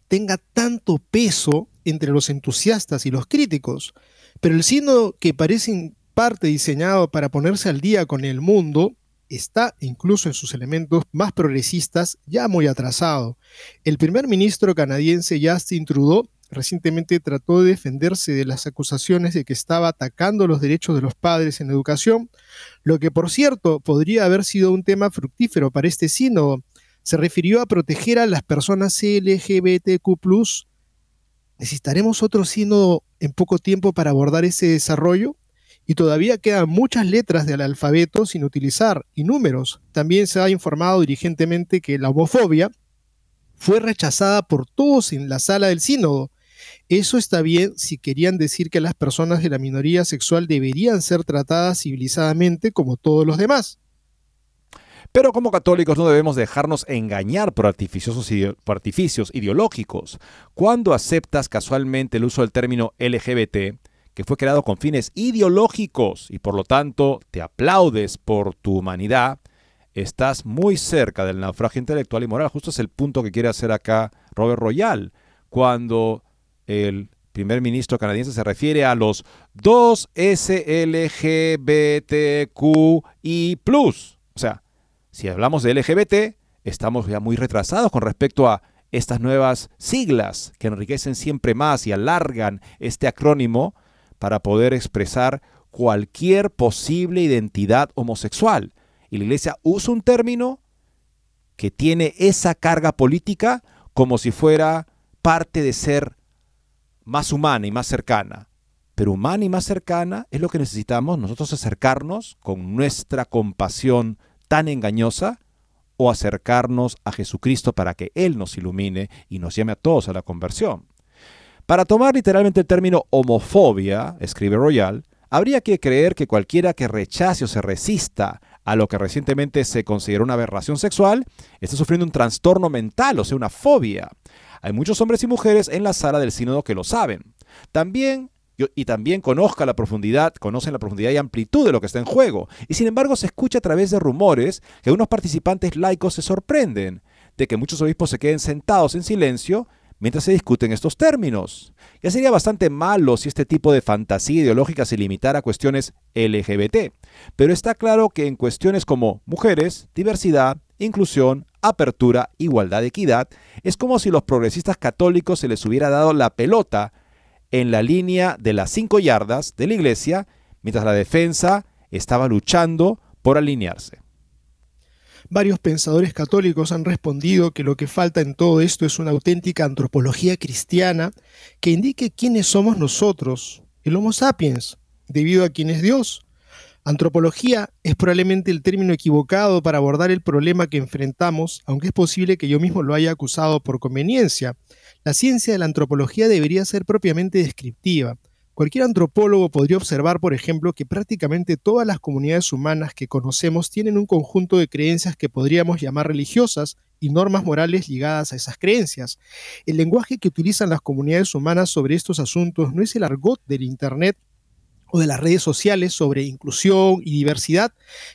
tenga tanto peso entre los entusiastas y los críticos, pero el signo que parece parte diseñado para ponerse al día con el mundo está, incluso en sus elementos más progresistas, ya muy atrasado. El primer ministro canadiense Justin Trudeau recientemente trató de defenderse de las acusaciones de que estaba atacando los derechos de los padres en educación, lo que por cierto podría haber sido un tema fructífero para este sínodo. Se refirió a proteger a las personas LGBTQ. ¿Necesitaremos otro sínodo en poco tiempo para abordar ese desarrollo? Y todavía quedan muchas letras del alfabeto sin utilizar y números. También se ha informado dirigentemente que la homofobia fue rechazada por todos en la sala del sínodo. Eso está bien si querían decir que las personas de la minoría sexual deberían ser tratadas civilizadamente como todos los demás. Pero como católicos no debemos dejarnos engañar por artificios, ideológicos. Cuando aceptas casualmente el uso del término LGBT, que fue creado con fines ideológicos y por lo tanto te aplaudes por tu humanidad, estás muy cerca del naufragio intelectual y moral. Justo es el punto que quiere hacer acá Robert Royal, cuando el primer ministro canadiense se refiere a los dos SLGBTQI. O sea, si hablamos de LGBT, estamos ya muy retrasados con respecto a estas nuevas siglas que enriquecen siempre más y alargan este acrónimo para poder expresar cualquier posible identidad homosexual. Y la iglesia usa un término que tiene esa carga política como si fuera parte de ser más humana y más cercana. Pero humana y más cercana es lo que necesitamos nosotros acercarnos con nuestra compasión tan engañosa o acercarnos a Jesucristo para que Él nos ilumine y nos llame a todos a la conversión. Para tomar literalmente el término homofobia, escribe Royal, habría que creer que cualquiera que rechace o se resista a lo que recientemente se consideró una aberración sexual está sufriendo un trastorno mental, o sea, una fobia. Hay muchos hombres y mujeres en la sala del sínodo que lo saben. También y también conozca la profundidad, conocen la profundidad y amplitud de lo que está en juego. Y sin embargo se escucha a través de rumores que unos participantes laicos se sorprenden de que muchos obispos se queden sentados en silencio mientras se discuten estos términos. Ya sería bastante malo si este tipo de fantasía ideológica se limitara a cuestiones LGBT, pero está claro que en cuestiones como mujeres, diversidad, inclusión, apertura, igualdad, equidad, es como si los progresistas católicos se les hubiera dado la pelota en la línea de las cinco yardas de la iglesia, mientras la defensa estaba luchando por alinearse. Varios pensadores católicos han respondido que lo que falta en todo esto es una auténtica antropología cristiana que indique quiénes somos nosotros, el Homo sapiens, debido a quién es Dios. Antropología es probablemente el término equivocado para abordar el problema que enfrentamos, aunque es posible que yo mismo lo haya acusado por conveniencia. La ciencia de la antropología debería ser propiamente descriptiva. Cualquier antropólogo podría observar, por ejemplo, que prácticamente todas las comunidades humanas que conocemos tienen un conjunto de creencias que podríamos llamar religiosas y normas morales ligadas a esas creencias. El lenguaje que utilizan las comunidades humanas sobre estos asuntos no es el argot del Internet o de las redes sociales sobre inclusión y diversidad,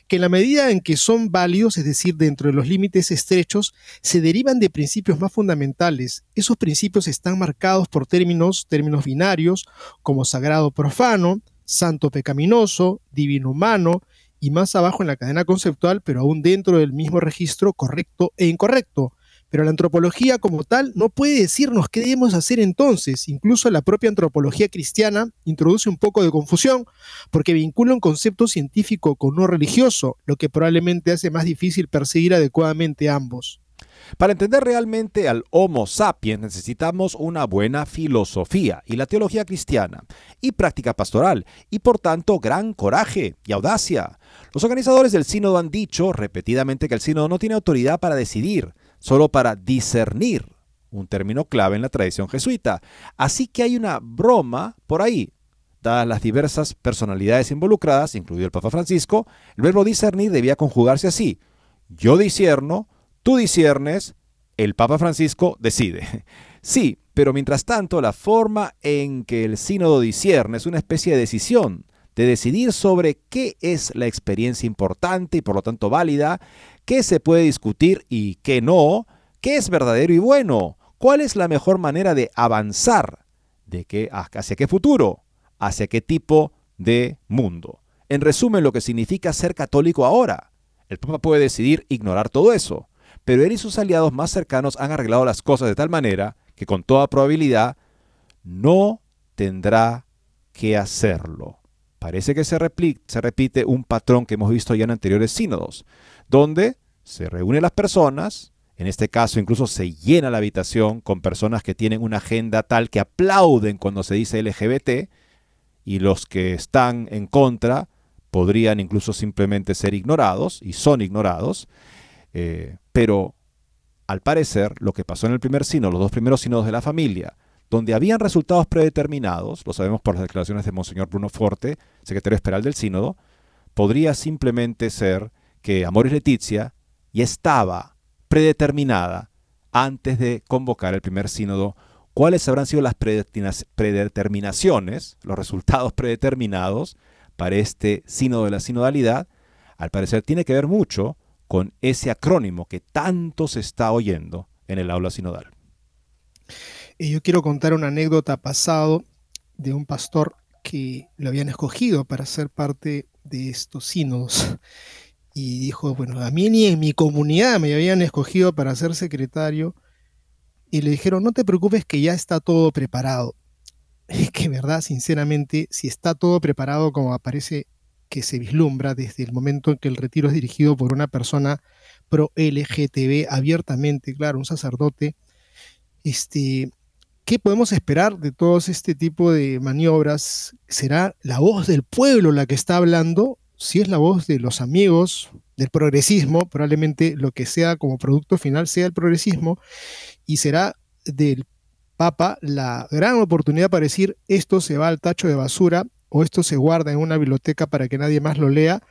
que en la medida en que son válidos, es decir, dentro de los límites estrechos, se derivan de principios más fundamentales. Esos principios están marcados por términos, términos binarios, como sagrado profano, santo pecaminoso, divino humano, y más abajo en la cadena conceptual, pero aún dentro del mismo registro correcto e incorrecto. Pero la antropología como tal no puede decirnos qué debemos hacer entonces. Incluso la propia antropología cristiana introduce un poco de confusión porque vincula un concepto científico con uno religioso, lo que probablemente hace más difícil perseguir adecuadamente ambos. Para entender realmente al Homo sapiens necesitamos una buena filosofía y la teología cristiana, y práctica pastoral, y por tanto gran coraje y audacia. Los organizadores del sínodo han dicho repetidamente que el sínodo no tiene autoridad para decidir, solo para discernir, un término clave en la tradición jesuita. Así que hay una broma por ahí. Dadas las diversas personalidades involucradas, incluido el Papa Francisco, el verbo discernir debía conjugarse así. Yo discierno, tú disciernes, el Papa Francisco decide. Sí, pero mientras tanto la forma en que el sínodo discierne es una especie de decisión, de decidir sobre qué es la experiencia importante y por lo tanto válida, qué se puede discutir y qué no, qué es verdadero y bueno, cuál es la mejor manera de avanzar, de qué, hacia qué futuro, hacia qué tipo de mundo. En resumen, lo que significa ser católico ahora. El Papa puede decidir ignorar todo eso, pero él y sus aliados más cercanos han arreglado las cosas de tal manera que con toda probabilidad no tendrá que hacerlo. Parece que se repite un patrón que hemos visto ya en anteriores sínodos donde se reúnen las personas, en este caso incluso se llena la habitación con personas que tienen una agenda tal que aplauden cuando se dice LGBT y los que están en contra podrían incluso simplemente ser ignorados y son ignorados, eh, pero al parecer lo que pasó en el primer sínodo, los dos primeros sínodos de la familia, donde habían resultados predeterminados, lo sabemos por las declaraciones de Monseñor Bruno Forte, secretario esperal del sínodo, podría simplemente ser que Amores Leticia ya estaba predeterminada antes de convocar el primer sínodo. Cuáles habrán sido las predeterminaciones, los resultados predeterminados para este sínodo de la sinodalidad, al parecer tiene que ver mucho con ese acrónimo que tanto se está oyendo en el aula sinodal. Y yo quiero contar una anécdota pasado de un pastor que lo habían escogido para ser parte de estos sínodos y dijo, bueno, a mí ni en mi comunidad me habían escogido para ser secretario y le dijeron, no te preocupes que ya está todo preparado. Es que, verdad, sinceramente, si está todo preparado como aparece que se vislumbra desde el momento en que el retiro es dirigido por una persona pro LGTB abiertamente, claro, un sacerdote, este, ¿qué podemos esperar de todos este tipo de maniobras? ¿Será la voz del pueblo la que está hablando si es la voz de los amigos del progresismo, probablemente lo que sea como producto final sea el progresismo y será del Papa la gran oportunidad para decir esto se va al tacho de basura o esto se guarda en una biblioteca para que nadie más lo lea,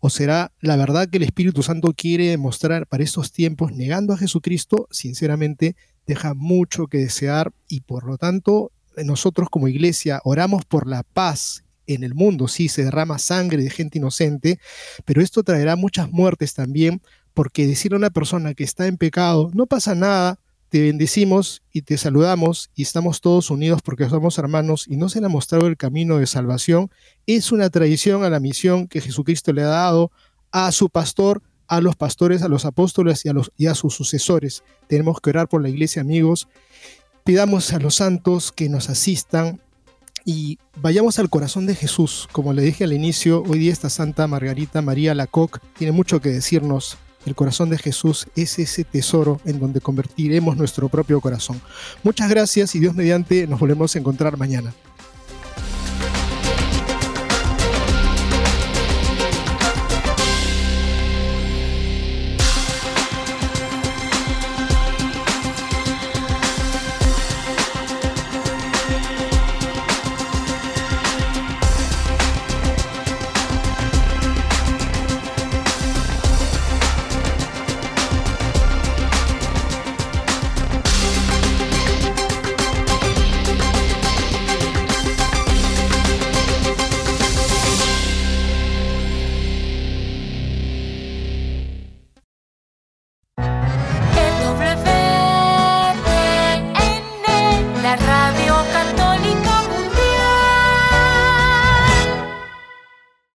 o será la verdad que el Espíritu Santo quiere demostrar para estos tiempos, negando a Jesucristo, sinceramente deja mucho que desear y por lo tanto nosotros como iglesia oramos por la paz en el mundo, sí, se derrama sangre de gente inocente, pero esto traerá muchas muertes también, porque decir a una persona que está en pecado, no pasa nada, te bendecimos y te saludamos y estamos todos unidos porque somos hermanos y no se le ha mostrado el camino de salvación, es una traición a la misión que Jesucristo le ha dado a su pastor, a los pastores, a los apóstoles y a, los, y a sus sucesores. Tenemos que orar por la iglesia, amigos. Pidamos a los santos que nos asistan y vayamos al corazón de Jesús. Como le dije al inicio, hoy día esta Santa Margarita María Lacoc tiene mucho que decirnos. El corazón de Jesús es ese tesoro en donde convertiremos nuestro propio corazón. Muchas gracias y Dios mediante nos volvemos a encontrar mañana.